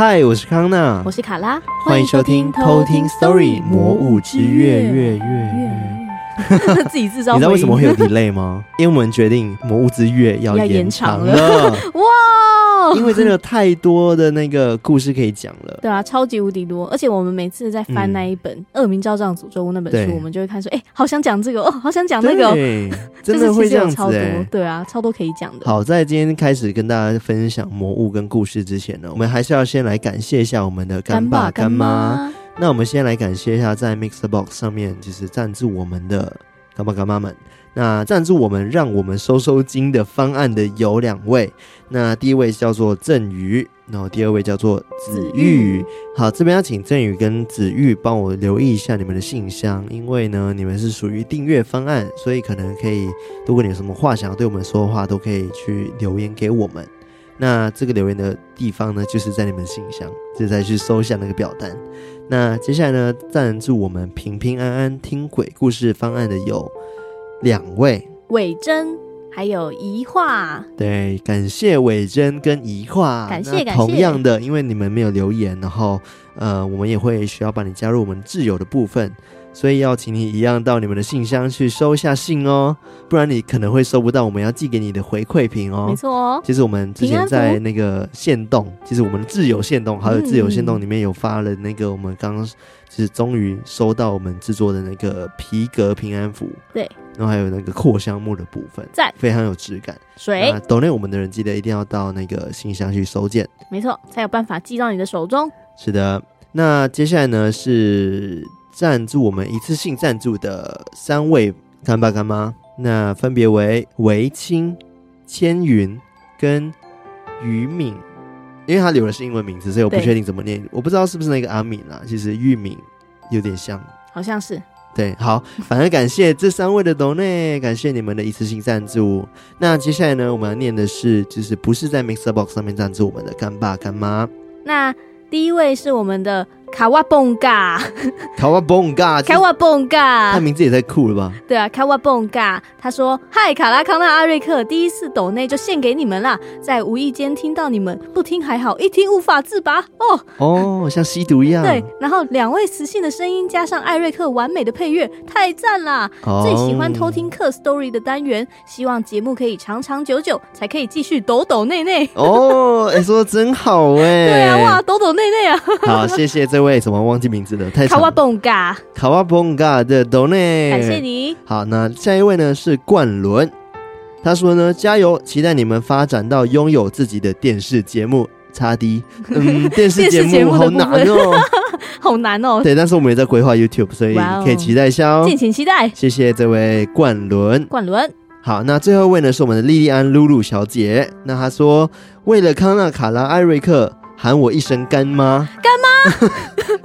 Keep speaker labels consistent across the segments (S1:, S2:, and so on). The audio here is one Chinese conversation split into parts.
S1: 嗨，我是康娜，
S2: 我是卡拉，
S1: 欢迎收听偷听 Story 魔物之月月月月。
S2: 自己制造，
S1: 你知道为什么会有 delay 吗？因为我们决定魔物之月要延长了。
S2: 哇！
S1: 因为真的太多的那个故事可以讲了，
S2: 对啊，超级无敌多，而且我们每次在翻那一本《恶名昭彰诅咒物》那本书，我们就会看说，哎，好想讲这个哦，好想讲那个，
S1: 对，真的会这样子，
S2: 超多，对啊，超多可以讲的。
S1: 好，在今天开始跟大家分享魔物跟故事之前呢，我们还是要先来感谢一下我们的干爸干妈。那我们先来感谢一下在 MixerBox 上面就是赞助我们的干爸干妈们。那赞助我们，让我们收收金的方案的有两位。那第一位叫做郑宇，然后第二位叫做子玉。好，这边要请郑宇跟子玉帮我留意一下你们的信箱，因为呢，你们是属于订阅方案，所以可能可以，如果你有什么话想要对我们说的话，都可以去留言给我们。那这个留言的地方呢，就是在你们信箱，就再去搜一下那个表单。那接下来呢，赞助我们平平安安听鬼故事方案的有。两位
S2: 伟珍还有怡化，
S1: 对，感谢伟珍跟怡化，
S2: 感谢感谢。
S1: 同样的，因为你们没有留言，然后呃，我们也会需要把你加入我们挚友的部分。所以要请你一样到你们的信箱去收一下信哦，不然你可能会收不到我们要寄给你的回馈品哦。
S2: 没错哦，
S1: 其实我们之前在那个线动，其实我们的自由线动还有自由线动里面有发了那个我们刚刚就是终于收到我们制作的那个皮革平安符，
S2: 对，
S1: 然后还有那个扩香木的部分，在非常有质感。
S2: 水，
S1: 懂内我们的人记得一定要到那个信箱去收件，
S2: 没错，才有办法寄到你的手中。
S1: 是的，那接下来呢是。赞助我们一次性赞助的三位干爸干妈，那分别为维清、千云跟于敏，因为他留的是英文名字，所以我不确定怎么念，我不知道是不是那个阿敏啦。其实玉敏有点像，
S2: 好像是。
S1: 对，好，反正感谢这三位的斗内，感谢你们的一次性赞助。那接下来呢，我们要念的是，就是不是在 Mixer Box 上面赞助我们的干爸干妈。
S2: 那第一位是我们的。卡瓦蹦嘎，
S1: 卡瓦蹦嘎，
S2: 卡瓦蹦嘎，
S1: 他名字也太酷了吧？
S2: 对啊，卡瓦蹦嘎。他说：“嗨，卡拉康纳阿瑞克，第一次抖内就献给你们啦，在无意间听到你们，不听还好，一听无法自拔哦
S1: 哦，像吸毒一样。
S2: 对，然后两位磁性的声音加上艾瑞克完美的配乐，太赞啦！哦、最喜欢偷听客 story 的单元，希望节目可以长长久久，才可以继续抖抖内内。
S1: 哦，哎、欸，说的真好哎，
S2: 对啊，哇，抖抖内内啊，
S1: 好，谢谢这。”位怎么忘记名字了？太长。卡
S2: 瓦蹦嘎，
S1: 卡瓦蹦嘎的 Donate，，
S2: 感谢你。
S1: 好，那下一位呢是冠伦，他说呢，加油，期待你们发展到拥有自己的电视节目。差低，嗯，电视节目好难哦，
S2: 好难哦。
S1: 对，但是我们也在规划 YouTube，所以可以期待一下哦，
S2: 敬请期待。
S1: 谢谢这位冠伦，
S2: 冠伦。
S1: 好，那最后一位呢是我们的莉莉安露露小姐，那她说为了康纳、卡拉、艾瑞克。喊我一声干妈，
S2: 干妈，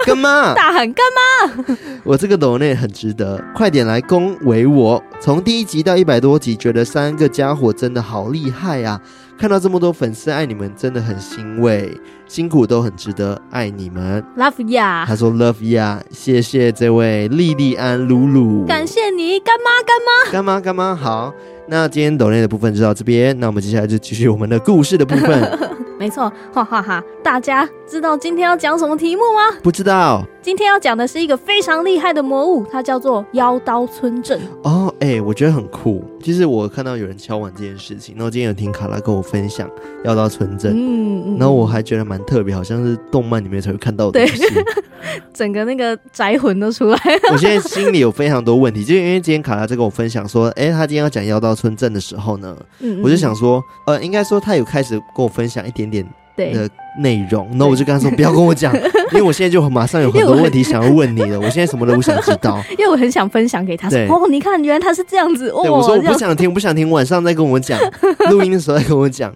S1: 干妈，
S2: 大喊干妈！
S1: 我这个抖内很值得，快点来恭维我！从第一集到一百多集，觉得三个家伙真的好厉害啊！看到这么多粉丝爱你们，真的很欣慰，辛苦都很值得，爱你们
S2: ，Love ya！
S1: 他说 Love ya，谢谢这位莉莉安鲁鲁，
S2: 感谢你，干妈，
S1: 干妈，干妈，干妈，好。那今天抖内的部分就到这边，那我们接下来就继续我们的故事的部分。
S2: 没错，哈哈哈！大家知道今天要讲什么题目吗？
S1: 不知道。
S2: 今天要讲的是一个非常厉害的魔物，它叫做妖刀村镇。
S1: 哦，哎、欸，我觉得很酷。其实我看到有人敲碗这件事情，然后今天有听卡拉跟我分享妖刀村镇，嗯嗯，然后我还觉得蛮特别，好像是动漫里面才会看到的东西。对，
S2: 整个那个宅魂都出来了。
S1: 我现在心里有非常多问题，就因为今天卡拉在跟我分享说，哎、欸，他今天要讲妖刀村镇的时候呢，嗯嗯，我就想说，呃，应该说他有开始跟我分享一点点。的内容，那我就跟他说不要跟我讲，因为我现在就马上有很多问题想要问你了。我现在什么都不想知道，
S2: 因为我很想分享给他。
S1: 对
S2: 哦，你看，原来他是这样子。哦，
S1: 对我说我不想听，我不想听，晚上再跟我讲，录音的时候再跟我讲。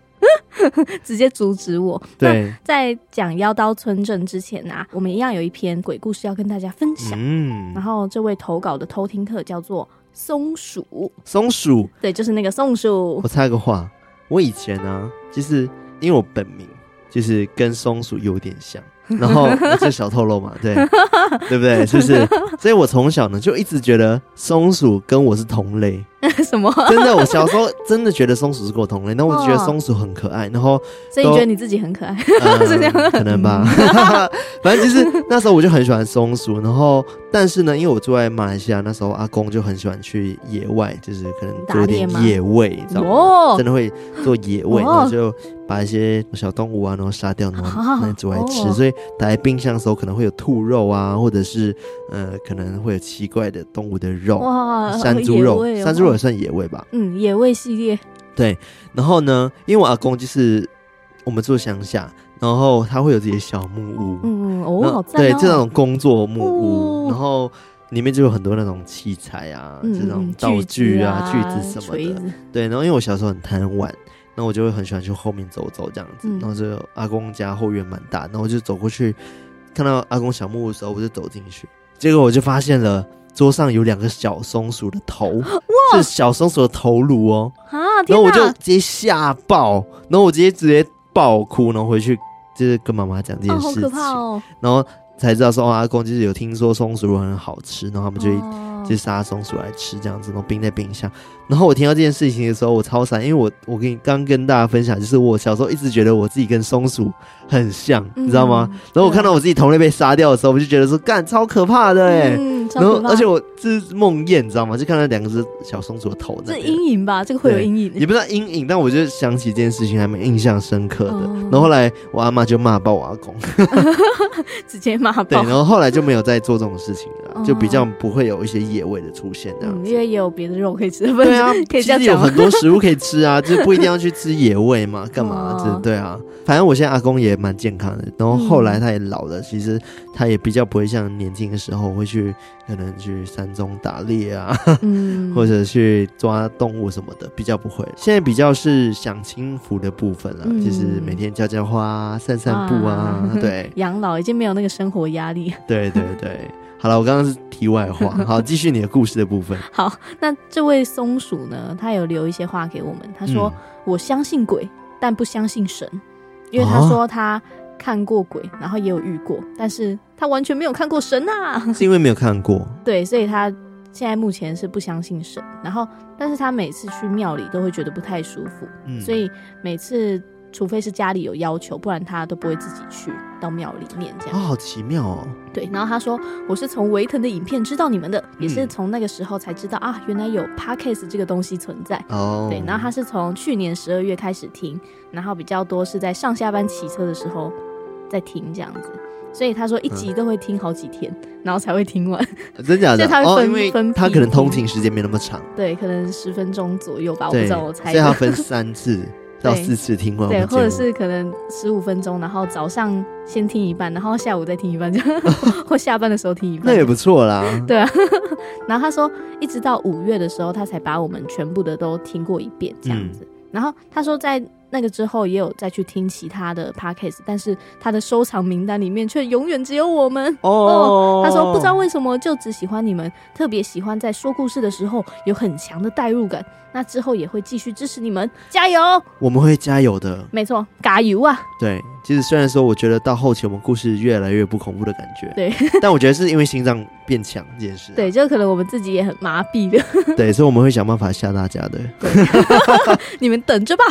S2: 直接阻止我。
S1: 对，
S2: 在讲妖刀村镇之前啊，我们一样有一篇鬼故事要跟大家分享。
S1: 嗯，
S2: 然后这位投稿的偷听客叫做松鼠，
S1: 松鼠，
S2: 对，就是那个松鼠。
S1: 我插个话，我以前呢、啊，就是因为我本名就是跟松鼠有点像。然后这小透露嘛，对 对不对？是不是？所以我从小呢就一直觉得松鼠跟我是同类。
S2: 什么？
S1: 真的，我小时候真的觉得松鼠是跟我同类，然后我就觉得松鼠很可爱，然后
S2: 所以你觉得你自己很可爱，
S1: 呃、是这样？可能吧。反正就是那时候我就很喜欢松鼠，然后但是呢，因为我住在马来西亚，那时候阿公就很喜欢去野外，就是可能做点野味，你知道吗？
S2: 哦、
S1: 真的会做野味，然后就把一些小动物啊，然后杀掉，然后拿来煮来吃。哦、所以打开冰箱的时候，可能会有兔肉啊，或者是呃，可能会有奇怪的动物的肉，山猪肉，山猪肉。也算野味吧，
S2: 嗯，野味系列。
S1: 对，然后呢，因为我阿公就是我们住乡下，然后他会有自己的小木屋，
S2: 嗯哦，好赞哦，
S1: 对，就那种工作木屋，然后里面就有很多那种器材啊，这种道具啊、锯子什么的。对，然后因为我小时候很贪玩，那我就会很喜欢去后面走走这样子。然后就阿公家后院蛮大，然后我就走过去，看到阿公小木屋的时候，我就走进去，结果我就发现了。桌上有两个小松鼠的头，哇，是小松鼠的头颅哦，
S2: 啊，
S1: 然后我就直接吓爆，然后我直接直接爆哭，然后回去就是跟妈妈讲这件事情，然后才知道说，哦，阿公就是有听说松鼠肉很好吃，然后他们就。哦就杀松鼠来吃，这样子，然后冰在冰箱。然后我听到这件事情的时候，我超惨，因为我我跟你刚跟大家分享，就是我小时候一直觉得我自己跟松鼠很像，嗯、你知道吗？然后我看到我自己同类被杀掉的时候，我就觉得说，干超可怕的哎、欸。嗯、然后而且我这是梦魇，你知道吗？就看到两个只小松鼠的头在。这
S2: 阴影吧，这个会有阴影。
S1: 也不知道阴影，但我就想起这件事情还蛮印象深刻的。嗯、然后后来我阿妈就骂爆我阿公，
S2: 直接骂爆。
S1: 对，然后后来就没有再做这种事情了，嗯、就比较不会有一些野味的出现这样。
S2: 嗯，因为也有别的肉可以吃。
S1: 对啊，
S2: 可以这样讲。
S1: 有很多食物可以吃啊，就不一定要去吃野味嘛，干嘛？这对啊，反正我现在阿公也蛮健康的，然后后来他也老了，其实他也比较不会像年轻的时候会去可能去山中打猎啊，嗯，或者去抓动物什么的，比较不会。现在比较是享清福的部分了，就是每天浇浇花、散散步啊，对，
S2: 养老已经没有那个生活压力。
S1: 对对对。好了，我刚刚是题外话，好，继续你的故事的部分。
S2: 好，那这位松鼠呢？他有留一些话给我们。他说：“嗯、我相信鬼，但不相信神，因为他说他看过鬼，然后也有遇过，但是他完全没有看过神啊。”
S1: 是因为没有看过。
S2: 对，所以他现在目前是不相信神。然后，但是他每次去庙里都会觉得不太舒服，嗯、所以每次。除非是家里有要求，不然他都不会自己去到庙里面这样。
S1: 哦，好奇妙哦。
S2: 对，然后他说：“我是从维腾的影片知道你们的，嗯、也是从那个时候才知道啊，原来有 Podcast 这个东西存在。”哦，对，然后他是从去年十二月开始听，然后比较多是在上下班骑车的时候在听这样子，所以他说一集都会听好几天，嗯、然后才会听完。
S1: 真假的？
S2: 他会分、哦、
S1: 因为他可能通勤时间没那么长，
S2: 对，可能十分钟左右吧，我不知道，我猜。
S1: 所以他分三次。到四次听完，
S2: 对，或者是可能十五分钟，然后早上先听一半，然后下午再听一半，就 或下班的时候听一半，
S1: 那也不错啦。
S2: 对啊，然后他说，一直到五月的时候，他才把我们全部的都听过一遍，这样子。嗯、然后他说，在那个之后也有再去听其他的 podcast，但是他的收藏名单里面却永远只有我们。哦，哦，他说不知道为什么就只喜欢你们，特别喜欢在说故事的时候有很强的代入感。那之后也会继续支持你们，加油！
S1: 我们会加油的，
S2: 没错，加油啊！
S1: 对，其实虽然说我觉得到后期我们故事越来越不恐怖的感觉，
S2: 对，
S1: 但我觉得是因为心脏变强这件事、啊。
S2: 对，就可能我们自己也很麻痹的。
S1: 对，所以我们会想办法吓大家的。
S2: 你们等着吧。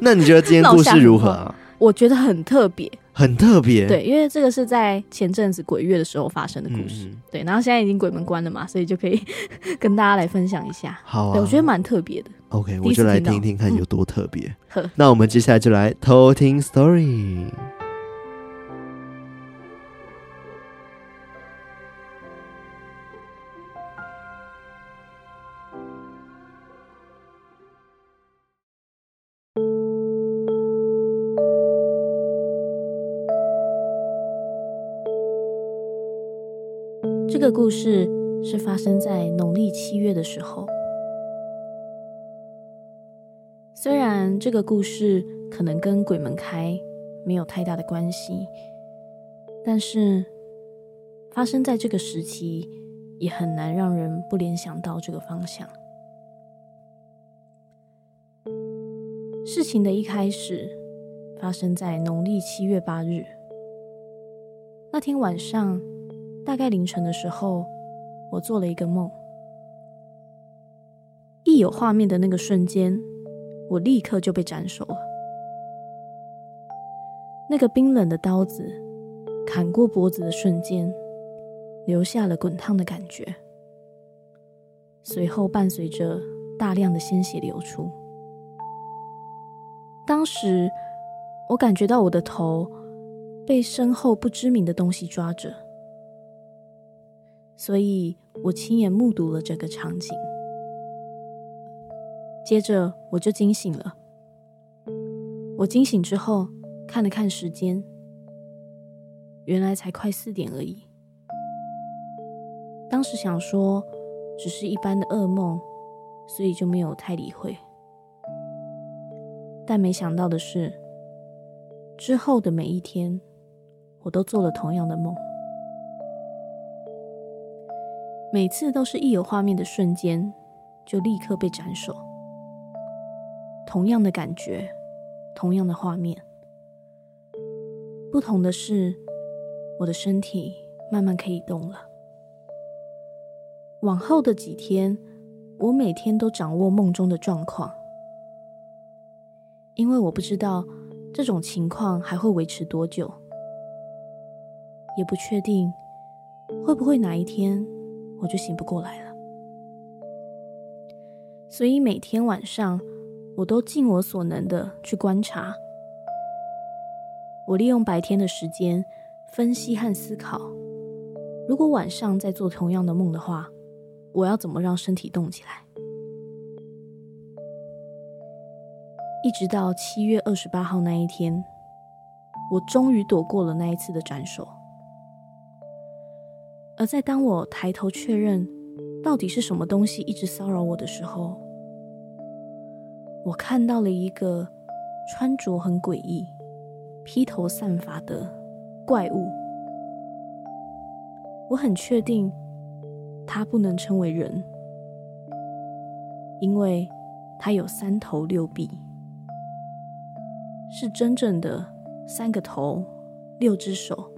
S1: 那你觉得今天故事如何啊？
S2: 我觉得很特别。
S1: 很特别，
S2: 对，因为这个是在前阵子鬼月的时候发生的故事，嗯、对，然后现在已经鬼门关了嘛，所以就可以跟大家来分享一下。
S1: 好、啊，
S2: 对，我觉得蛮特别的。
S1: OK，我就来听听看有多特别。嗯、那我们接下来就来偷听 story。
S2: 这个故事是发生在农历七月的时候。虽然这个故事可能跟鬼门开没有太大的关系，但是发生在这个时期，也很难让人不联想到这个方向。事情的一开始发生在农历七月八日。那天晚上，大概凌晨的时候，我做了一个梦。一有画面的那个瞬间，我立刻就被斩首了。那个冰冷的刀子砍过脖子的瞬间，留下了滚烫的感觉，随后伴随着大量的鲜血流出。当时，我感觉到我的头被身后不知名的东西抓着，所以我亲眼目睹了这个场景。接着，我就惊醒了。我惊醒之后，看了看时间，原来才快四点而已。当时想说，只是一般的噩梦，所以就没有太理会。但没想到的是，之后的每一天，我都做了同样的梦。每次都是一有画面的瞬间，就立刻被斩首。同样的感觉，同样的画面，不同的是，我的身体慢慢可以动了。往后的几天，我每天都掌握梦中的状况。因为我不知道这种情况还会维持多久，也不确定会不会哪一天我就醒不过来了。所以每天晚上我都尽我所能的去观察，我利用白天的时间分析和思考，如果晚上再做同样的梦的话，我要怎么让身体动起来？一直到七月二十八号那一天，我终于躲过了那一次的斩首。而在当我抬头确认到底是什么东西一直骚扰我的时候，我看到了一个穿着很诡异、披头散发的怪物。我很确定，它不能称为人，因为它有三头六臂。是真正的三个头，六只手，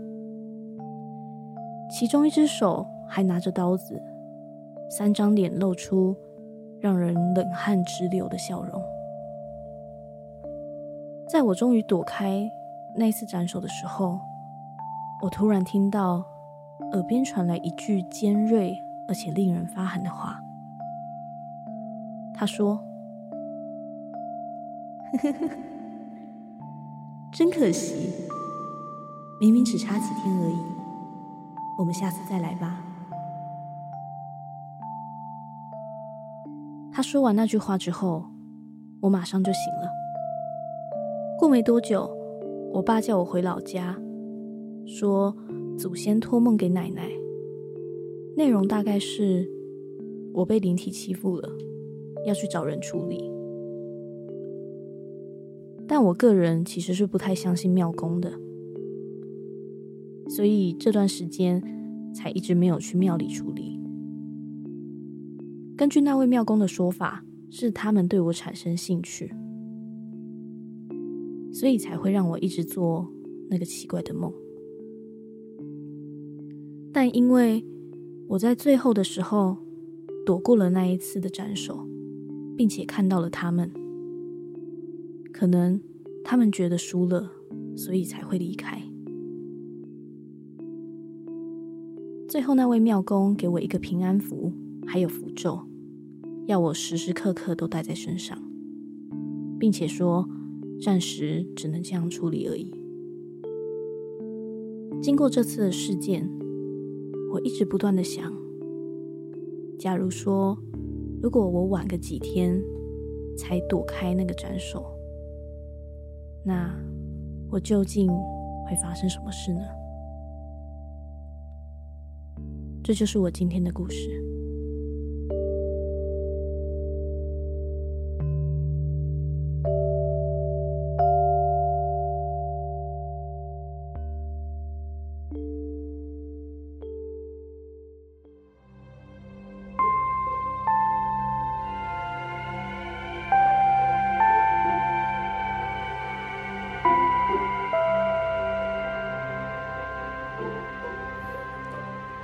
S2: 其中一只手还拿着刀子，三张脸露出让人冷汗直流的笑容。在我终于躲开那次斩首的时候，我突然听到耳边传来一句尖锐而且令人发寒的话。他说：“呵呵呵。”真可惜，明明只差几天而已。我们下次再来吧。他说完那句话之后，我马上就醒了。过没多久，我爸叫我回老家，说祖先托梦给奶奶，内容大概是我被灵体欺负了，要去找人处理。但我个人其实是不太相信庙公的，所以这段时间才一直没有去庙里处理。根据那位庙公的说法，是他们对我产生兴趣，所以才会让我一直做那个奇怪的梦。但因为我在最后的时候躲过了那一次的斩首，并且看到了他们。可能他们觉得输了，所以才会离开。最后那位庙公给我一个平安符，还有符咒，要我时时刻刻都带在身上，并且说暂时只能这样处理而已。经过这次的事件，我一直不断的想：假如说，如果我晚个几天才躲开那个斩首。那我究竟会发生什么事呢？这就是我今天的故事。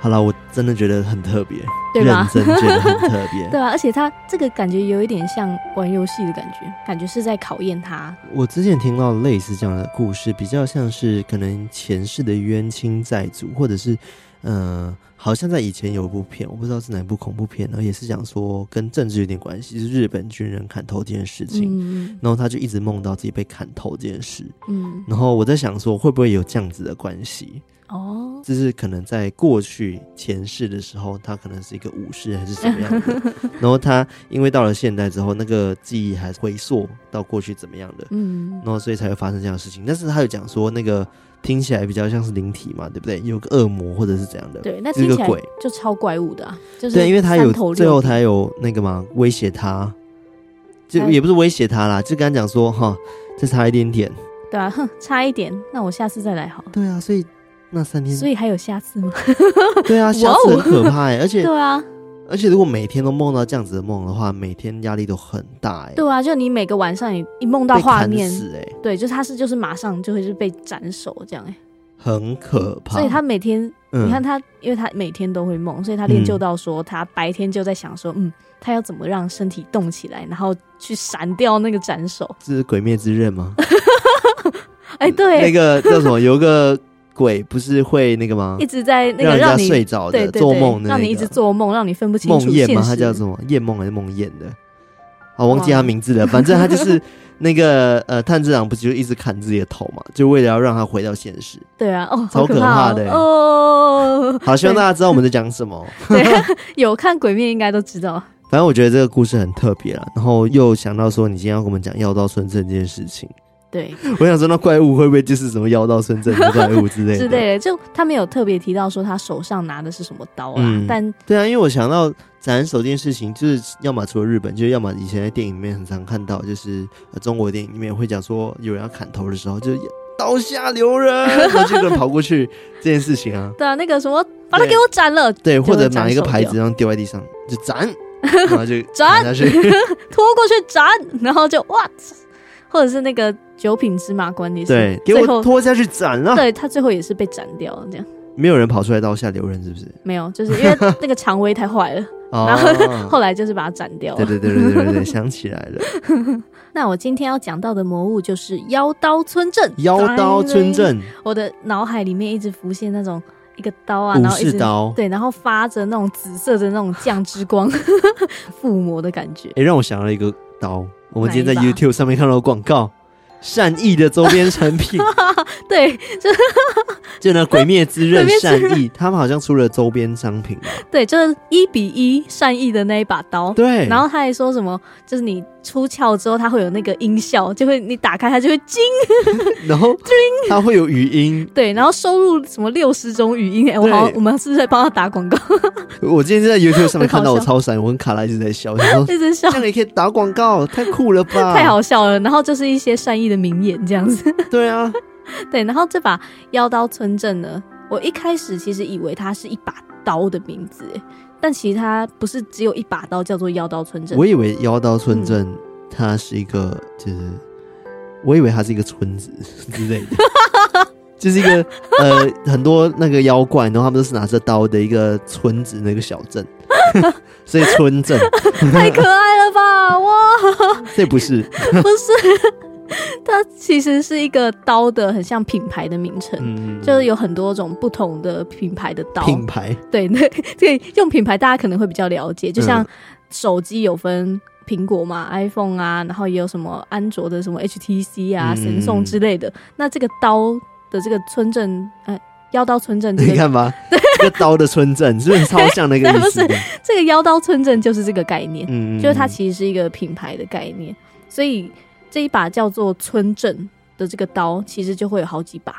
S1: 好了我真的觉得很特别，
S2: 对吧？
S1: 认真觉得很特别，
S2: 对啊，而且他这个感觉有一点像玩游戏的感觉，感觉是在考验他。
S1: 我之前听到类似这样的故事，比较像是可能前世的冤亲债主，或者是嗯、呃，好像在以前有一部片，我不知道是哪一部恐怖片，然后也是讲说跟政治有点关系，就是日本军人砍头这件事情，嗯、然后他就一直梦到自己被砍头这件事，嗯，然后我在想说会不会有这样子的关系？哦，就是可能在过去前世的时候，他可能是一个武士还是什么样的，然后他因为到了现代之后，那个记忆还回溯到过去怎么样的，嗯，然后所以才会发生这样的事情。但是他有讲说，那个听起来比较像是灵体嘛，对不对？有个恶魔或者是怎样的，
S2: 对，那听起来就超怪物的啊，就是
S1: 对，因为他有最后他有那个嘛威胁他，就也不是威胁他啦，就跟他讲说哈，再差一点点，
S2: 对啊，哼，差一点，那我下次再来好，
S1: 对啊，所以。那三天，
S2: 所以还有下次吗？
S1: 对啊，下次很可怕哎，而且
S2: 对啊，
S1: 而且如果每天都梦到这样子的梦的话，每天压力都很大哎。
S2: 对啊，就你每个晚上你一梦到画面，哎对，就是他是就是马上就会是被斩首这样哎，
S1: 很可怕。
S2: 所以他每天，你看他，因为他每天都会梦，所以他练就到说，他白天就在想说，嗯，他要怎么让身体动起来，然后去闪掉那个斩首。
S1: 这是鬼灭之刃吗？
S2: 哎，对，
S1: 那个叫什么？有个。鬼不是会那个吗？
S2: 一直在那个让你
S1: 睡着的做梦，
S2: 让你一直做梦，让你分不清楚
S1: 梦魇吗？他叫什么？夜梦还是梦魇的？好，忘记他名字了。反正他就是 那个呃，炭治郎不是就一直砍自己的头嘛？就为了要让他回到现实。
S2: 对啊，哦，
S1: 超可怕的哦。好，希望大家知道我们在讲什么。
S2: 对，有看鬼面应该都知道。
S1: 反正我觉得这个故事很特别了，然后又想到说，你今天要跟我们讲药刀村镇这件事情。
S2: 对，
S1: 我想说那怪物会不会就是什么妖道深圳的怪物之类的？之类的，
S2: 就他没有特别提到说他手上拿的是什么刀啊。嗯、但
S1: 对啊，因为我想到斩首这件事情，就是要么除了日本，就是要么以前在电影里面很常看到，就是中国电影里面会讲说有人要砍头的时候，就是刀下留人，然后就跑过去这件事情啊。
S2: 对啊，那个什么把他给我斩了，
S1: 对，或者拿一个牌子 然后丢在地上就斩，然后就斩下去，
S2: 拖过去斩，然后就哇。或者是那个九品芝麻官，你是
S1: 对，给我拖下去斩了。
S2: 对，他最后也是被斩掉了，这样。
S1: 没有人跑出来刀下留人，是不是？
S2: 没有，就是因为那个蔷薇太坏了，然后后来就是把它斩掉了。
S1: 对对对对对对，想起来了。
S2: 那我今天要讲到的魔物就是妖刀村镇。
S1: 妖刀村镇，
S2: 我的脑海里面一直浮现那种一个刀啊，然后一直
S1: 刀，
S2: 对，然后发着那种紫色的那种酱之光，附魔的感觉。
S1: 哎，让我想到一个刀。我们今天在 YouTube 上面看到广告，善意的周边产品，
S2: 对，就
S1: 就那《鬼灭之刃》善意，他们好像出了周边商品吧？
S2: 对，就是一比一善意的那一把刀，
S1: 对。
S2: 然后他还说什么，就是你。出鞘之后，它会有那个音效，就会你打开它就会惊，
S1: 然后 它会有语音，
S2: 对，然后收录什么六十种语音，哎、欸，我好，我们是不是在帮他打广告？
S1: 我今天在 YouTube 上面看到我超闪，我跟卡拉一直在笑，
S2: 一直笑，
S1: 这样也可以打广告，太酷了吧？
S2: 太好笑了。然后就是一些善意的名言这样子，
S1: 对啊，
S2: 对。然后这把妖刀村镇呢，我一开始其实以为它是一把刀的名字，但其实它不是只有一把刀，叫做妖刀村镇。
S1: 我以为妖刀村镇它是一个，就是我以为它是一个村子 之类的，就是一个呃很多那个妖怪，然后他们都是拿着刀的一个村子，那个小镇，所以村镇。
S2: 太可爱了吧？哇，
S1: 这不是。
S2: 不是，它其实是一个刀的很像品牌的名称，嗯、就是有很多种不同的品牌的刀
S1: 品牌，
S2: 对对 对，用品牌大家可能会比较了解，就像手机有分苹果嘛，iPhone 啊，然后也有什么安卓的什么 HTC 啊、神送之类的。嗯、那这个刀的这个村镇，呃，妖刀村镇、这个，
S1: 你看吧，这个刀的村镇是不是超像那个意思？
S2: 不是，这个妖刀村镇就是这个概念，嗯，就是它其实是一个品牌的概念，所以。这一把叫做村镇的这个刀，其实就会有好几把，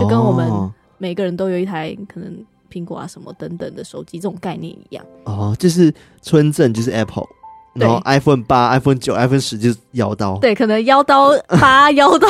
S2: 就跟我们每个人都有一台可能苹果啊什么等等的手机这种概念一样。
S1: 哦，就是村镇就是 Apple，然后 iPhone 八、iPhone 九、iPhone 十就是妖刀。
S2: 对，可能妖刀八、妖刀、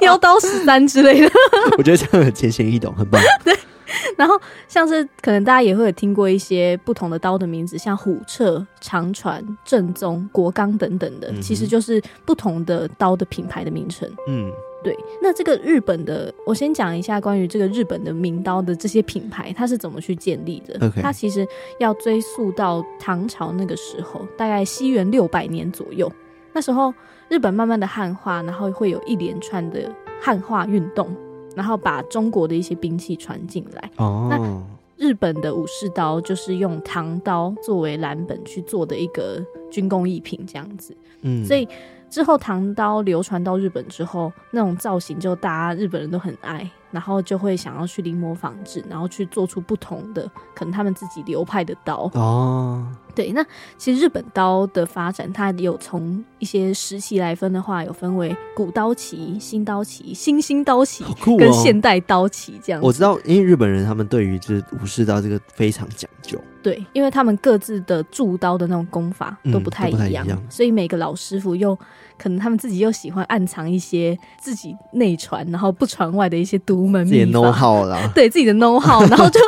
S2: 妖刀十三之类的。
S1: 我觉得这样很浅显易懂，很棒。
S2: 对。然后像是可能大家也会有听过一些不同的刀的名字，像虎彻、长传、正宗、国钢等等的，嗯、其实就是不同的刀的品牌的名称。嗯，对，那这个日本的，我先讲一下关于这个日本的名刀的这些品牌，它是怎么去建立的.它其实要追溯到唐朝那个时候，大概西元六百年左右。那时候日本慢慢的汉化，然后会有一连串的汉化运动，然后把中国的一些兵器传进来。
S1: 哦，
S2: 那日本的武士刀就是用唐刀作为蓝本去做的一个军工艺品，这样子。
S1: 嗯，
S2: 所以。之后，唐刀流传到日本之后，那种造型就大家日本人都很爱，然后就会想要去临摹仿制，然后去做出不同的可能他们自己流派的刀。
S1: 哦，
S2: 对，那其实日本刀的发展，它有从一些时期来分的话，有分为古刀旗、新刀旗、新兴刀旗，
S1: 哦、
S2: 跟现代刀旗这样。
S1: 我知道，因为日本人他们对于就是武士刀这个非常讲究。
S2: 对，因为他们各自的铸刀的那种功法都不太一样，嗯、不太一样，所以每个老师傅又可能他们自己又喜欢暗藏一些自己内传，然后不传外的一些独门秘法。
S1: know-how 啦，
S2: 对自己的 know-how，然后就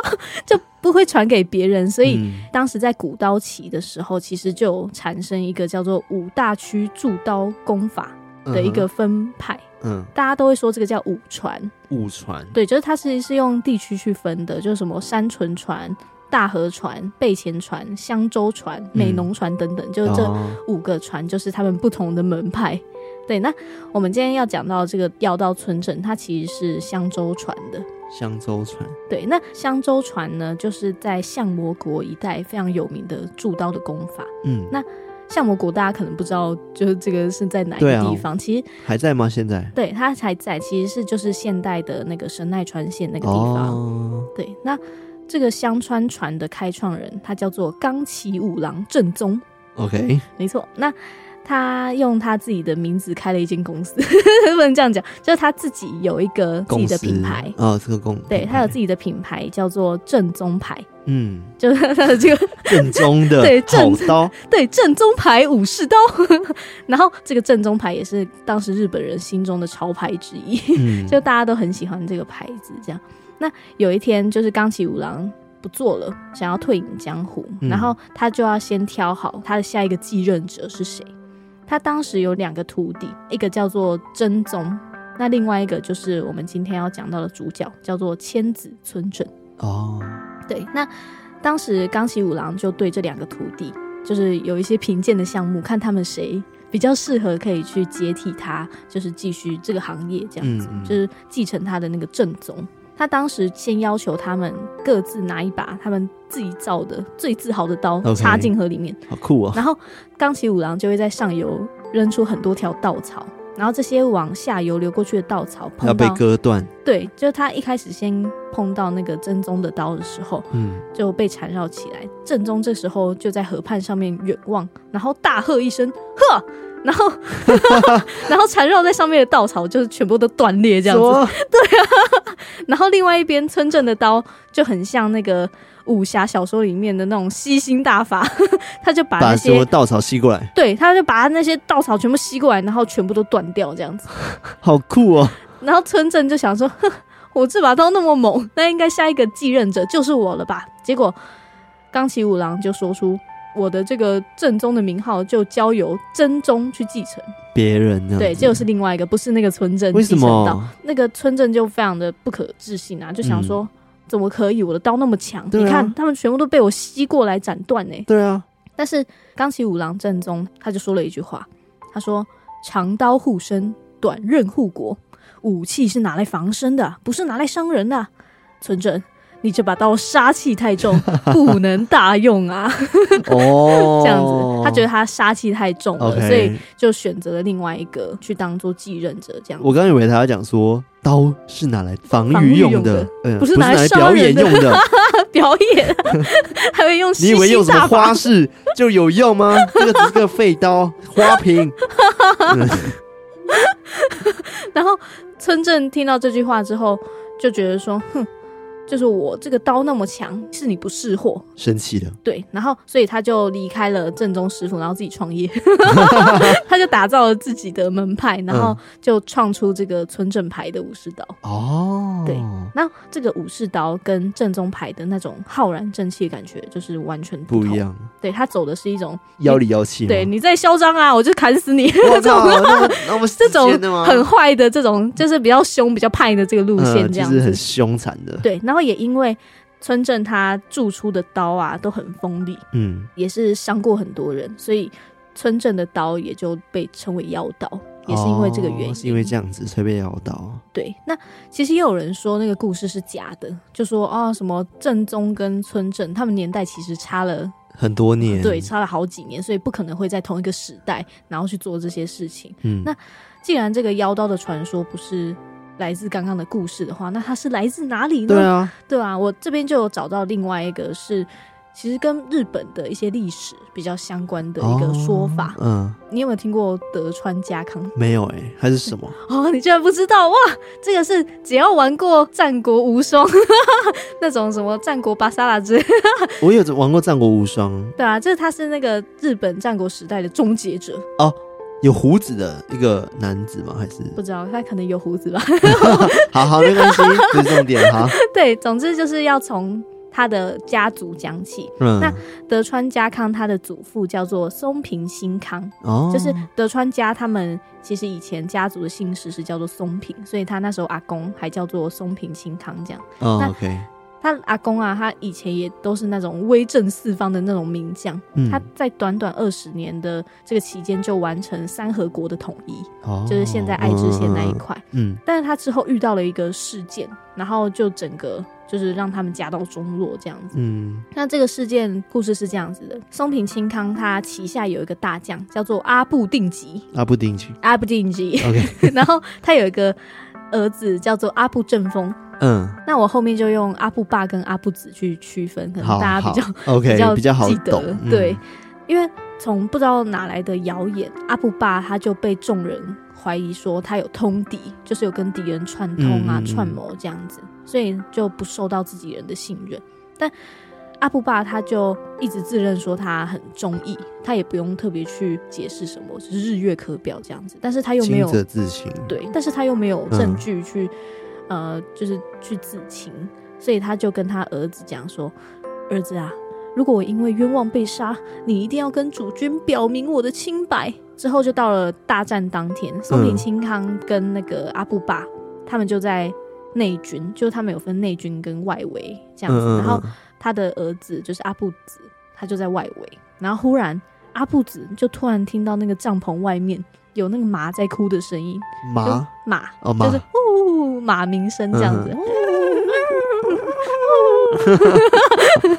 S2: 就不会传给别人。所以当时在古刀旗的时候，其实就产生一个叫做五大区铸刀功法的一个分派。
S1: 嗯，
S2: 大家都会说这个叫五传。
S1: 五传，
S2: 对，就是它其实是用地区去分的，就是什么山纯传。大河船、备前船、香洲船、美浓船等等，嗯、就是这五个船，就是他们不同的门派。哦、对，那我们今天要讲到这个药刀村镇，它其实是香洲船的。
S1: 香洲船，
S2: 对，那香洲船呢，就是在相模国一带非常有名的铸刀的功法。
S1: 嗯，
S2: 那相模国大家可能不知道，就是这个是在哪个地方？啊、其实还
S1: 在吗？现在？
S2: 对，它还在，其实是就是现代的那个神奈川县那个地方。
S1: 哦、
S2: 对，那。这个香川船的开创人，他叫做冈崎五郎正宗。
S1: OK，
S2: 没错。那他用他自己的名字开了一间公司，不能这样讲，就是他自己有一个自己的品牌。
S1: 哦，这个公
S2: 对，他有自己的品牌叫做正宗牌。
S1: 嗯，
S2: 就是他的这个
S1: 正宗的
S2: 对正
S1: 刀，
S2: 对正宗牌武士刀。然后这个正宗牌也是当时日本人心中的潮牌之一，嗯、就大家都很喜欢这个牌子，这样。那有一天，就是冈崎五郎不做了，想要退隐江湖，嗯、然后他就要先挑好他的下一个继任者是谁。他当时有两个徒弟，一个叫做真宗，那另外一个就是我们今天要讲到的主角，叫做千子村正。
S1: 哦，
S2: 对，那当时冈崎五郎就对这两个徒弟，就是有一些评鉴的项目，看他们谁比较适合可以去接替他，就是继续这个行业这样子，嗯嗯就是继承他的那个正宗。他当时先要求他们各自拿一把他们自己造的最自豪的刀插进河里面
S1: 好酷啊！
S2: 然后冈崎五郎就会在上游扔出很多条稻草，然后这些往下游流过去的稻草碰到
S1: 要被割断。
S2: 对，就是他一开始先碰到那个正宗的刀的时候，嗯，就被缠绕起来。正宗这时候就在河畔上面远望，然后大喝一声：“呵！”然后，然后缠绕在上面的稻草就是全部都断裂，这样子。对啊，然后另外一边村正的刀就很像那个武侠小说里面的那种吸星大法，他就把那些把
S1: 稻草吸过来。
S2: 对，他就把他那些稻草全部吸过来，然后全部都断掉，这样子。
S1: 好酷哦！
S2: 然后村正就想说：“哼，我这把刀那么猛，那应该下一个继任者就是我了吧？”结果冈崎五郎就说出。我的这个正宗的名号就交由真宗去继承，
S1: 别人呢？
S2: 对，就是另外一个，不是那个村镇继承到。为什么？那个村镇就非常的不可置信啊，就想说、嗯、怎么可以？我的刀那么强，啊、你看他们全部都被我吸过来斩断呢。
S1: 对啊，
S2: 但是冈崎五郎正宗他就说了一句话，他说：“长刀护身，短刃护国，武器是拿来防身的，不是拿来伤人的。”村正。你这把刀杀气太重，不能大用啊！哦，这样子，他觉得他杀气太重了，Okay. 所以就选择了另外一个去当做继任者。这样子，
S1: 我刚以为他要讲说刀是拿来防御用的，
S2: 不是拿来表演用的。表演还会用？
S1: 你以为用什么花式就有用吗？这个只是个废刀，花瓶。
S2: 然后村正听到这句话之后，就觉得说，哼。就是我这个刀那么强，是你不识货，
S1: 生气了。
S2: 对，然后所以他就离开了正宗师傅，然后自己创业，他就打造了自己的门派，然后就创出这个村正牌的武士刀。
S1: 哦，
S2: 对，那这个武士刀跟正宗牌的那种浩然正气的感觉就是完全不，
S1: 不一样。
S2: 对，他走的是一种
S1: 妖里妖气。
S2: 对，你再嚣张啊，我就砍死你！这种很坏的这种，就是比较凶、比较派的这个路线，这样子、嗯就是、
S1: 很凶残的。
S2: 对，然后也因为村正他铸出的刀啊都很锋利，嗯，也是伤过很多人，所以村正的刀也就被称为妖刀。也是因为这个原因，哦、是
S1: 因为这样子才被妖刀。
S2: 对，那其实也有人说那个故事是假的，就说啊、哦、什么正宗跟村正他们年代其实差了
S1: 很多年，
S2: 对，差了好几年，所以不可能会在同一个时代然后去做这些事情。
S1: 嗯，
S2: 那既然这个妖刀的传说不是来自刚刚的故事的话，那它是来自哪里呢？
S1: 对啊，
S2: 对啊，我这边就有找到另外一个是。其实跟日本的一些历史比较相关的一个说法，
S1: 哦、嗯，
S2: 你有没有听过德川家康？
S1: 没有哎、欸，还是什么？
S2: 哦，你居然不知道哇？这个是只要玩过《战国无双》那种什么《战国巴萨拉之》，
S1: 我有玩过《战国无双》。
S2: 对啊，就是他是那个日本战国时代的终结者
S1: 哦，有胡子的一个男子吗？还是
S2: 不知道，他可能有胡子吧。
S1: 好好，没关系，不是重点哈。
S2: 对，总之就是要从。他的家族讲起，嗯，那德川家康他的祖父叫做松平新康，哦，就是德川家他们其实以前家族的姓氏是叫做松平，所以他那时候阿公还叫做松平新康这样。
S1: 哦，OK。
S2: 他阿公啊，他以前也都是那种威震四方的那种名将，嗯，他在短短二十年的这个期间就完成三河国的统一，哦，就是现在爱知县那一块，
S1: 嗯，
S2: 但是他之后遇到了一个事件，然后就整个就是让他们家道中落这样子，
S1: 嗯，
S2: 那这个事件故事是这样子的：松平清康他旗下有一个大将叫做阿布定吉，
S1: 阿布定吉，
S2: 阿布定吉
S1: ，OK，
S2: 然后他有一个儿子叫做阿布正丰。
S1: 嗯，
S2: 那我后面就用阿布爸跟阿布子去区分，可能大家比较
S1: OK
S2: 比较
S1: 比较好
S2: 记得，
S1: 懂。
S2: 对，嗯、因为从不知道哪来的谣言，阿布爸他就被众人怀疑说他有通敌，就是有跟敌人串通啊、嗯、串谋这样子，所以就不受到自己人的信任。但阿布爸他就一直自认说他很忠义，他也不用特别去解释什么，就是日月可表这样子。但是他又没有
S1: 自清，
S2: 对，但是他又没有证据去。嗯呃，就是去自清，所以他就跟他儿子讲说：“儿子啊，如果我因为冤枉被杀，你一定要跟主君表明我的清白。”之后就到了大战当天，松平清康跟那个阿布爸、嗯、他们就在内军，就他们有分内军跟外围这样子。然后他的儿子就是阿布子，他就在外围。然后忽然阿布子就突然听到那个帐篷外面有那个马在哭的声音，
S1: 马
S2: 马
S1: 哦马。
S2: 就是马鸣声这样子，嗯、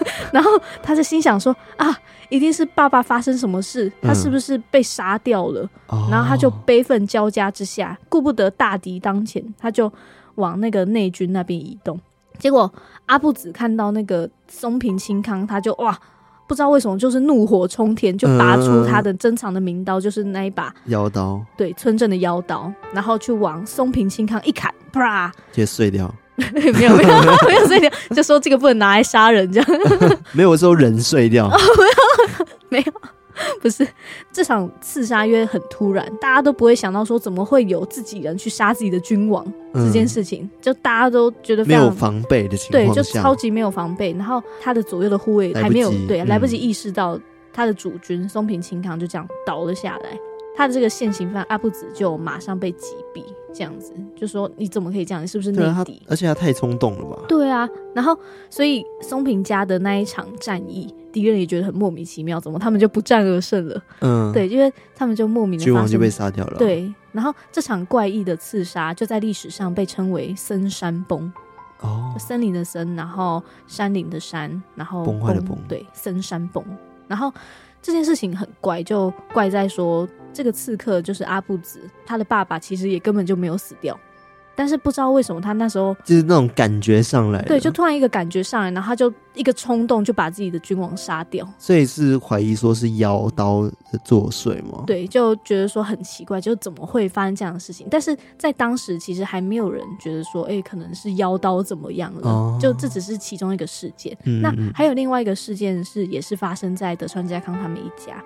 S2: 然后他就心想说啊，一定是爸爸发生什么事，他是不是被杀掉了？
S1: 嗯、
S2: 然后他就悲愤交加之下，顾不得大敌当前，他就往那个内军那边移动。结果阿布子看到那个松平清康，他就哇，不知道为什么就是怒火冲天，就拔出他的珍藏的名刀，就是那一把
S1: 妖刀，
S2: 对，村正的妖刀，然后去往松平清康一砍。啪！
S1: 直接碎掉？
S2: 没有没有没有碎掉，就说这个不能拿来杀人，这样
S1: 没有说人碎掉，
S2: 哦、没有没有，不是这场刺杀因为很突然，大家都不会想到说怎么会有自己人去杀自己的君王、嗯、这件事情，就大家都觉得非常
S1: 没有防备的情况，
S2: 对，就超级没有防备。然后他的左右的护卫还没有对来不及意识到他的主君松平清康就这样倒了下来。他的这个现行犯阿部子就马上被击毙，这样子就说，你怎么可以这样？你是不是内敌？
S1: 而且他太冲动了吧？
S2: 对啊，然后所以松平家的那一场战役，敌人也觉得很莫名其妙，怎么他们就不战而胜了？
S1: 嗯，
S2: 对，因为他们就莫名的
S1: 君王就被杀掉了。
S2: 对，然后这场怪异的刺杀就在历史上被称为森山崩。
S1: 哦，
S2: 森林的森，然后山林的山，然后
S1: 崩坏的崩，
S2: 对，森山崩，然后。这件事情很怪，就怪在说这个刺客就是阿布子，他的爸爸其实也根本就没有死掉。但是不知道为什么他那时候
S1: 就是那种感觉上来，
S2: 对，就突然一个感觉上来，然后他就一个冲动就把自己的君王杀掉，
S1: 所以是怀疑说是妖刀的作祟吗？
S2: 对，就觉得说很奇怪，就怎么会发生这样的事情？但是在当时其实还没有人觉得说，哎、欸，可能是妖刀怎么样了？哦、就这只是其中一个事件。嗯嗯，那还有另外一个事件是，也是发生在德川家康他们一家，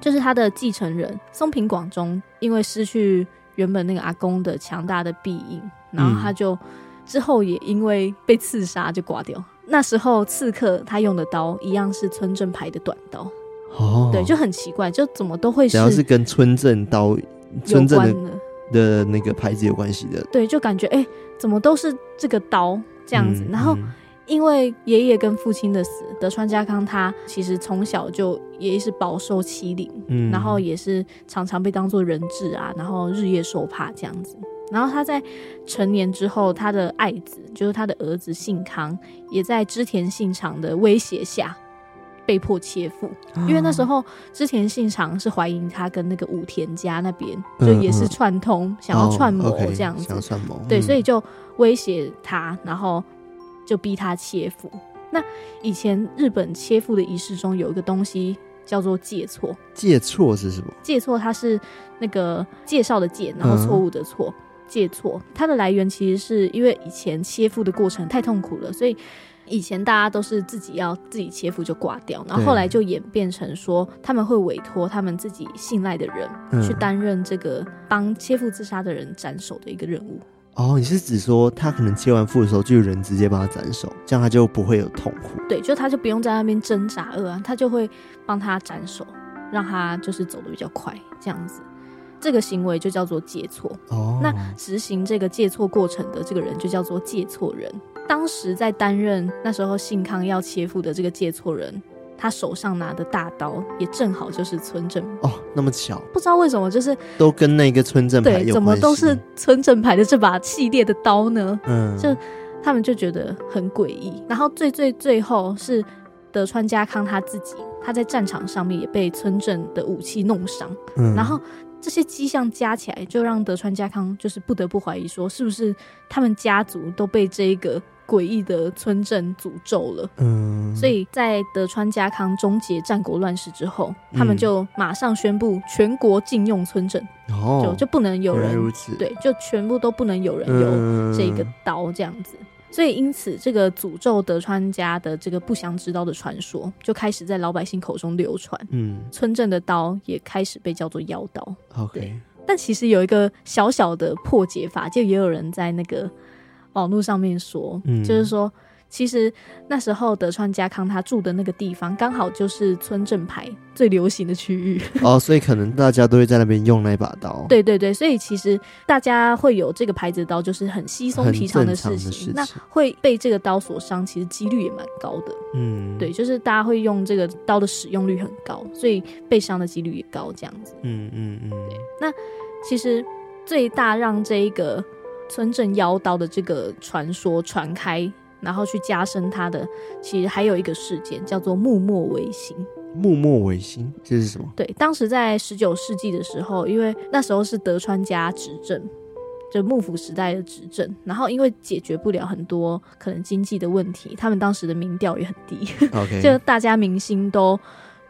S2: 就是他的继承人松平广忠，因为失去。原本那个阿公的强大的庇荫，然后他就之后也因为被刺杀就挂掉。那时候刺客他用的刀一样是村正牌的短刀。
S1: 哦，
S2: 对，就很奇怪，就怎么都会是
S1: 只要是跟村正刀、村正的
S2: 的
S1: 那个牌子有关系的。
S2: 对，就感觉哎，怎么都是这个刀这样子。嗯、然后、嗯、因为爷爷跟父亲的死，德川家康他其实从小就也是饱受欺凌，嗯，然后也是常常被当作人质啊，然后日夜受怕这样子。然后他在成年之后，他的爱子就是他的儿子信康，也在织田信长的威胁下。被迫切腹，因为那时候织田信长是怀疑他跟那个武田家那边就也是串通，嗯、想要串谋这样子，
S1: 哦 okay, 串谋。
S2: 对，所以就威胁他，然后就逼他切腹。那以前日本切腹的仪式中有一个东西叫做介错，
S1: 介错是什么？
S2: 介错它是那个介绍的介，然后错误的错，介错。它的来源其实是因为以前切腹的过程太痛苦了，所以。以前大家都是自己要自己切腹就挂掉，然后后来就演变成说他们会委托他们自己信赖的人去担任这个帮切腹自杀的人斩首的一个任务。
S1: 哦，你是指说他可能切完腹的时候就有人直接帮他斩首，这样他就不会有痛苦？
S2: 对，就他就不用在那边挣扎啊，他就会帮他斩首，让他就是走得比较快，这样子。这个行为就叫做借错。哦，那执行这个借错过程的这个人就叫做借错人。当时在担任那时候信康要切腹的这个借错人，他手上拿的大刀也正好就是村正
S1: 哦，那么巧，
S2: 不知道为什么就是
S1: 都跟那个村正牌有关系，
S2: 怎么都是村正牌的这把系列的刀呢？嗯，就他们就觉得很诡异。然后最最最后是德川家康他自己，他在战场上面也被村正的武器弄伤，嗯，然后。这些迹象加起来，就让德川家康就是不得不怀疑说，是不是他们家族都被这一个诡异的村镇诅咒了？嗯，所以在德川家康终结战国乱世之后，他们就马上宣布全国禁用村镇，哦，就就不能有人对，就全部都不能有人有这个刀这样子。所以，因此，这个诅咒德川家的这个不祥之刀的传说就开始在老百姓口中流传。嗯，村镇的刀也开始被叫做妖刀。
S1: OK，对，
S2: 但其实有一个小小的破解法，就也有人在那个网络上面说，嗯，就是说。其实那时候德川家康他住的那个地方，刚好就是村正牌最流行的区域
S1: 哦，所以可能大家都会在那边用那把刀。
S2: 对对对，所以其实大家会有这个牌子的刀，就是很稀松平常的事情。事情那会被这个刀所伤，其实几率也蛮高的。嗯，对，就是大家会用这个刀的使用率很高，所以被伤的几率也高，这样子。嗯嗯嗯。对，那其实最大让这一个村正妖刀的这个传说传开。然后去加深它的，其实还有一个事件叫做幕末维新。
S1: 幕末维新这是什么？
S2: 对，当时在十九世纪的时候，因为那时候是德川家执政，就幕府时代的执政，然后因为解决不了很多可能经济的问题，他们当时的民调也很低. 就大家民心都。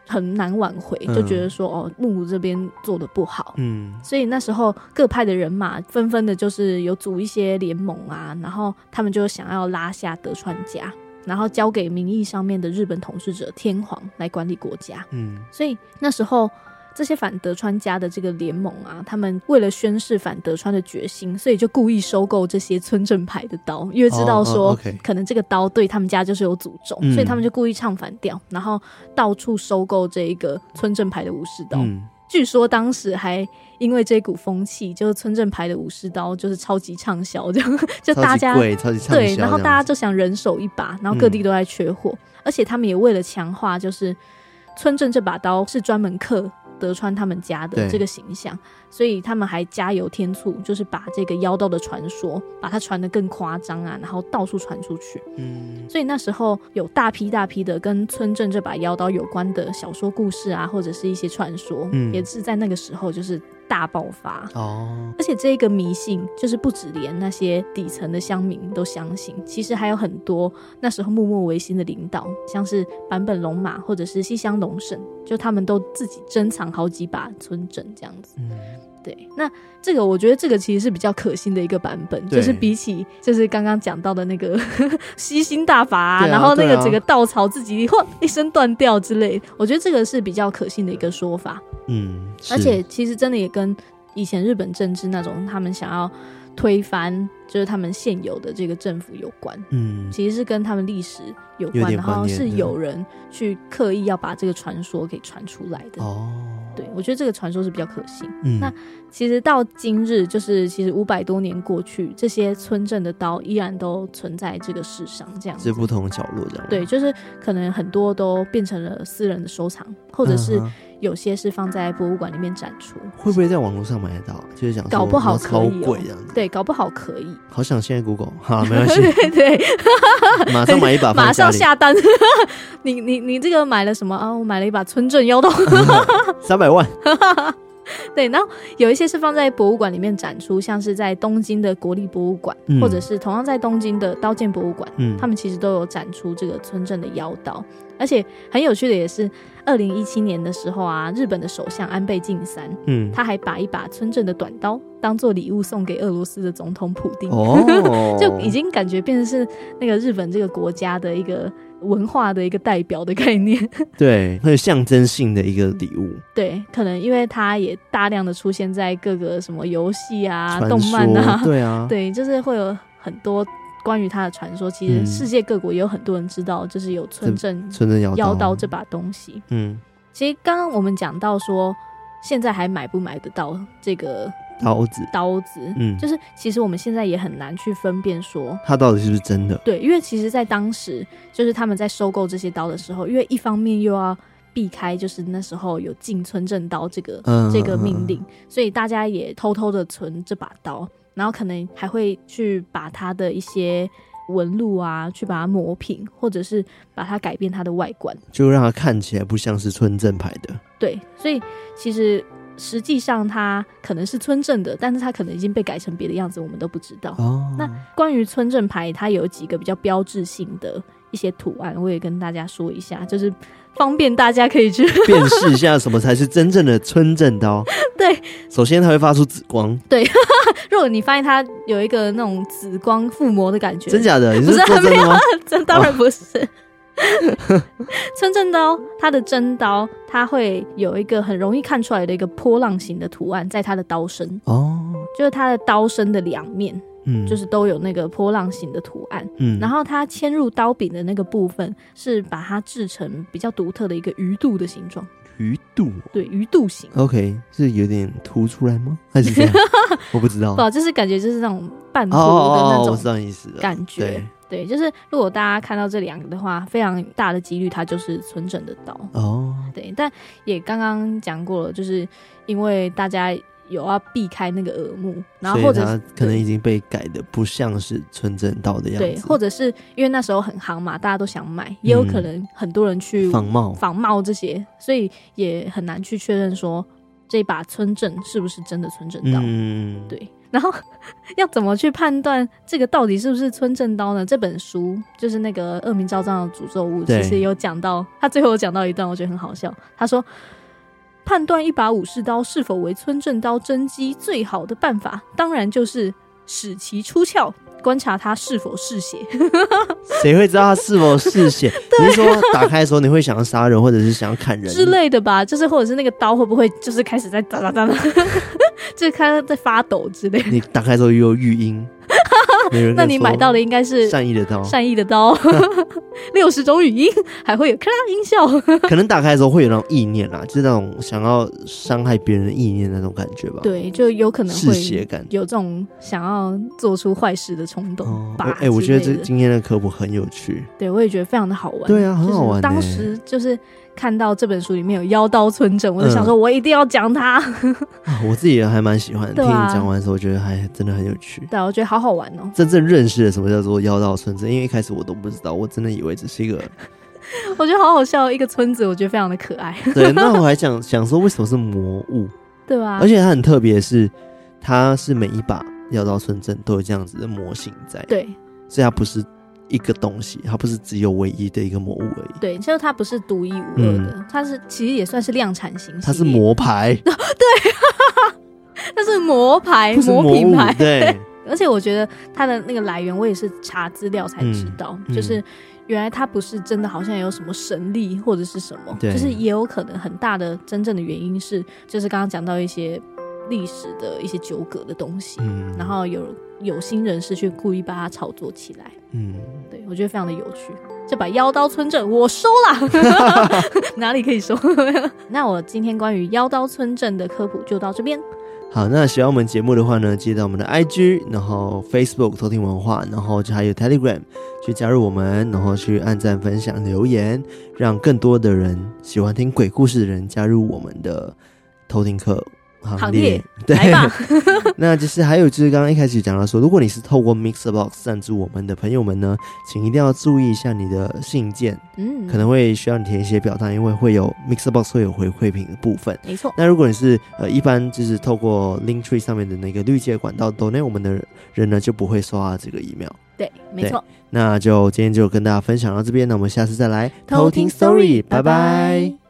S2: 很难挽回，就觉得说、嗯、哦，幕府这边做的不好，嗯，所以那时候各派的人马纷纷的，就是有组一些联盟啊，然后他们就想要拉下德川家，然后交给名义上面的日本统治者天皇来管理国家，嗯，所以那时候。这些反德川家的这个联盟啊，他们为了宣誓反德川的决心，所以就故意收购这些村正牌的刀，因为知道说可能这个刀对他们家就是有诅咒，嗯、所以他们就故意唱反调，然后到处收购这一个村正牌的武士刀。嗯、据说当时还因为这股风气，就是村正牌的武士刀就是超级畅销，这样 就大家
S1: 超级、超级畅销，
S2: 对，然后大家就想人手一把，然后各地都在缺货，嗯、而且他们也为了强化，就是村正这把刀是专门刻。德川他们家的这个形象，所以他们还加油添醋，就是把这个妖刀的传说，把它传得更夸张啊，然后到处传出去。嗯，所以那时候有大批大批的跟村镇这把妖刀有关的小说故事啊，或者是一些传说，嗯，也是在那个时候就是。大爆发哦！而且这一个迷信，就是不止连那些底层的乡民都相信，其实还有很多那时候默默维新的领导，像是坂本龙马或者是西乡隆盛，就他们都自己珍藏好几把村镇这样子。嗯，对。那这个我觉得这个其实是比较可信的一个版本，就是比起就是刚刚讲到的那个 吸星大法啊，啊然后那个整个稻草自己嚯一声断掉之类，我觉得这个是比较可信的一个说法。嗯，而且其实真的也跟以前日本政治那种他们想要推翻，就是他们现有的这个政府有关。
S1: 嗯，
S2: 其实是跟他们历史有关，然后是有人去刻意要把这个传说给传出来的。
S1: 哦。
S2: 对，我觉得这个传说是比较可信。
S1: 嗯，
S2: 那其实到今日，就是其实五百多年过去，这些村镇的刀依然都存在这个世上，这样子。
S1: 在不同的角落，这样。
S2: 对，就是可能很多都变成了私人的收藏，或者是有些是放在博物馆里面展出。
S1: 嗯、会不会在网络上买得到？就是讲
S2: 搞不好可以、
S1: 这样子。
S2: 对，搞不好可以。
S1: 好想现在 Google，好，没关系。
S2: 对 对，
S1: 马上买一把，
S2: 马上下单。你你你这个买了什么啊？我买了一把村镇妖刀，
S1: 三百万。
S2: 对，然后有一些是放在博物馆里面展出，像是在东京的国立博物馆，嗯、或者是同样在东京的刀剑博物馆，嗯，他们其实都有展出这个村镇的妖刀。而且很有趣的也是，二零一七年的时候啊，日本的首相安倍晋三，嗯，他还把一把村镇的短刀当做礼物送给俄罗斯的总统普丁，哦，就已经感觉变成是那个日本这个国家的一个文化的一个代表的概念，
S1: 对，很有象征性的一个礼物。
S2: 对，可能因为它也大量的出现在各个什么游戏啊、动漫啊，
S1: 对啊，
S2: 对，就是会有很多。关于他的传说，其实世界各国也有很多人知道，就是有村镇
S1: 村镇
S2: 妖刀这把东西。嗯，其实刚刚我们讲到说，现在还买不买得到这个
S1: 刀子？
S2: 刀子，嗯，就是其实我们现在也很难去分辨说
S1: 它到底是不是真的。
S2: 对，因为其实，在当时，就是他们在收购这些刀的时候，因为一方面又要避开，就是那时候有进村镇刀这个、嗯、这个命令，所以大家也偷偷的存这把刀。然后可能还会去把它的一些纹路啊，去把它磨平，或者是把它改变它的外观，
S1: 就让它看起来不像是村镇牌的。
S2: 对，所以其实实际上它可能是村镇的，但是它可能已经被改成别的样子，我们都不知道。哦，那关于村镇牌，它有几个比较标志性的一些图案，我也跟大家说一下，就是。方便大家可以去
S1: 辨识一下什么才是真正的村正刀。
S2: 对，
S1: 首先它会发出紫光。
S2: 对，如果你发现它有一个那种紫光附魔的感觉，
S1: 真假的？
S2: 不是
S1: 真的吗？
S2: 真当然不是。哦、村镇刀，它的真刀，它会有一个很容易看出来的一个波浪形的图案，在它的刀身哦，就是它的刀身的两面。嗯，就是都有那个波浪形的图案，嗯，然后它嵌入刀柄的那个部分是把它制成比较独特的一个鱼肚的形状，
S1: 鱼肚，
S2: 对，鱼肚形
S1: ，OK，是有点凸出来吗？还是这样？我不知道，
S2: 不，就是感觉就是那种半凸的那
S1: 种，意思，
S2: 感觉，对，就是如果大家看到这两个的话，非常大的几率它就是纯整的刀哦，对，但也刚刚讲过了，就是因为大家。有要避开那个耳目，然后或者他
S1: 可能已经被改的不像是村正道的样子，
S2: 对，或者是因为那时候很行嘛，大家都想买，也有可能很多人去
S1: 仿冒
S2: 仿冒这些，所以也很难去确认说这把村正是不是真的村正道。嗯，对。然后 要怎么去判断这个到底是不是村正刀呢？这本书就是那个恶名昭彰的诅咒物，其实有讲到，他最后有讲到一段，我觉得很好笑，他说。判断一把武士刀是否为村正刀真机，最好的办法当然就是使其出鞘，观察它是否嗜血。
S1: 谁会知道它是否嗜血？你是说打开的时候你会想要杀人，或者是想要砍人
S2: 之类的吧？就是或者是那个刀会不会就是开始在哒哒哒哒，就是开始在发抖之类的。
S1: 你打开的时候又有语音。
S2: 那你买到的应该是
S1: 善意的刀，
S2: 善意的刀，六十种语音，还会有咔啦音效。
S1: 可能打开的时候会有那种意念啊，就是那种想要伤害别人的意念那种感觉吧。
S2: 对，就有可能会
S1: 嗜血感，
S2: 有这种想要做出坏事的冲动。哎、
S1: 哦欸，我觉得这今天的科普很有趣。
S2: 对，我也觉得非常的好玩。
S1: 对啊，很好玩。
S2: 当时就是。看到这本书里面有妖刀村镇，我就想说，我一定要讲它。嗯
S1: 啊、我自己也还蛮喜欢的，听你讲完的时候，我觉得还真的很有趣。
S2: 对，我觉得好好玩哦。
S1: 真正认识了什么叫做妖刀村镇，因为一开始我都不知道，我真的以为只是一个。
S2: 我觉得好好笑，一个村子，我觉得非常的可爱。
S1: 对，那我还想想说，为什么是魔物？
S2: 对吧？
S1: 而且它很特别，是它是每一把妖刀村镇都有这样子的模型在。
S2: 对，
S1: 所以它不是。一个东西，它不是只有唯一的一个魔物而已。
S2: 对，就是它不是独一无二的，嗯、它是其实也算是量产型。
S1: 它是魔牌，
S2: 对，它是魔牌，魔品牌。
S1: 对，
S2: 而且我觉得它的那个来源，我也是查资料才知道，嗯、就是原来它不是真的，好像有什么神力或者是什么，对就是也有可能很大的真正的原因是，就是刚刚讲到一些历史的一些纠葛的东西，嗯、然后有。有心人士去故意把它炒作起来。
S1: 嗯，
S2: 对，我觉得非常的有趣。这把妖刀村镇我收了，哪里可以收？那我今天关于妖刀村镇的科普就到这边。
S1: 好，那喜欢我们节目的话呢，记得我们的 IG，然后 Facebook 偷听文化，然后就还有 Telegram 去加入我们，然后去按赞、分享、留言，让更多的人喜欢听鬼故事的人加入我们的偷听客。行列，对，那就是还有就是刚刚一开始讲到说，如果你是透过 MixerBox 赞助我们的朋友们呢，请一定要注意一下你的信件，嗯，可能会需要你填一些表单，因为会有 MixerBox 会有回馈品的部分，
S2: 没错。
S1: 那如果你是呃一般就是透过 Linktree 上面的那个绿界管道 donate 我们的人呢，就不会收到这个 email。
S2: 对，没错。
S1: 那就今天就跟大家分享到这边，那我们下次再来偷听 Story。拜拜。